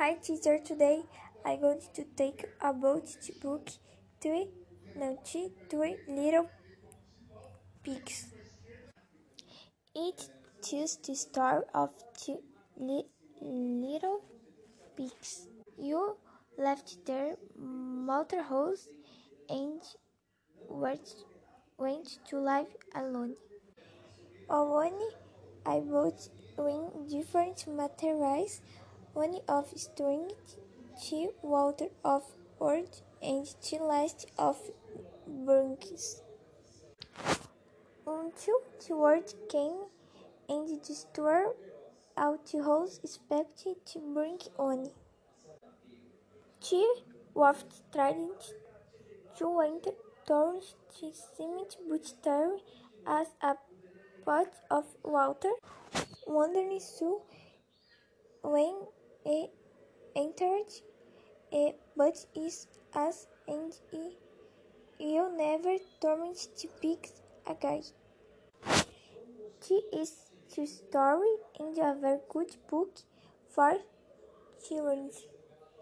Hi teacher, today I'm going to take about the book Three Naughty Three Little Pigs. It tells the story of two li little pigs. You left their mother house and went to live alone. Alone, I bought in different materials one of string, two water of wood, and two last of branches. Until the word came, and the store out the house expected to bring on. Two was trying to enter towards the cement but there as a pot of water, wondering so when he entered, a but is as and you never torment the pigs again. This is the story in a very good book for children.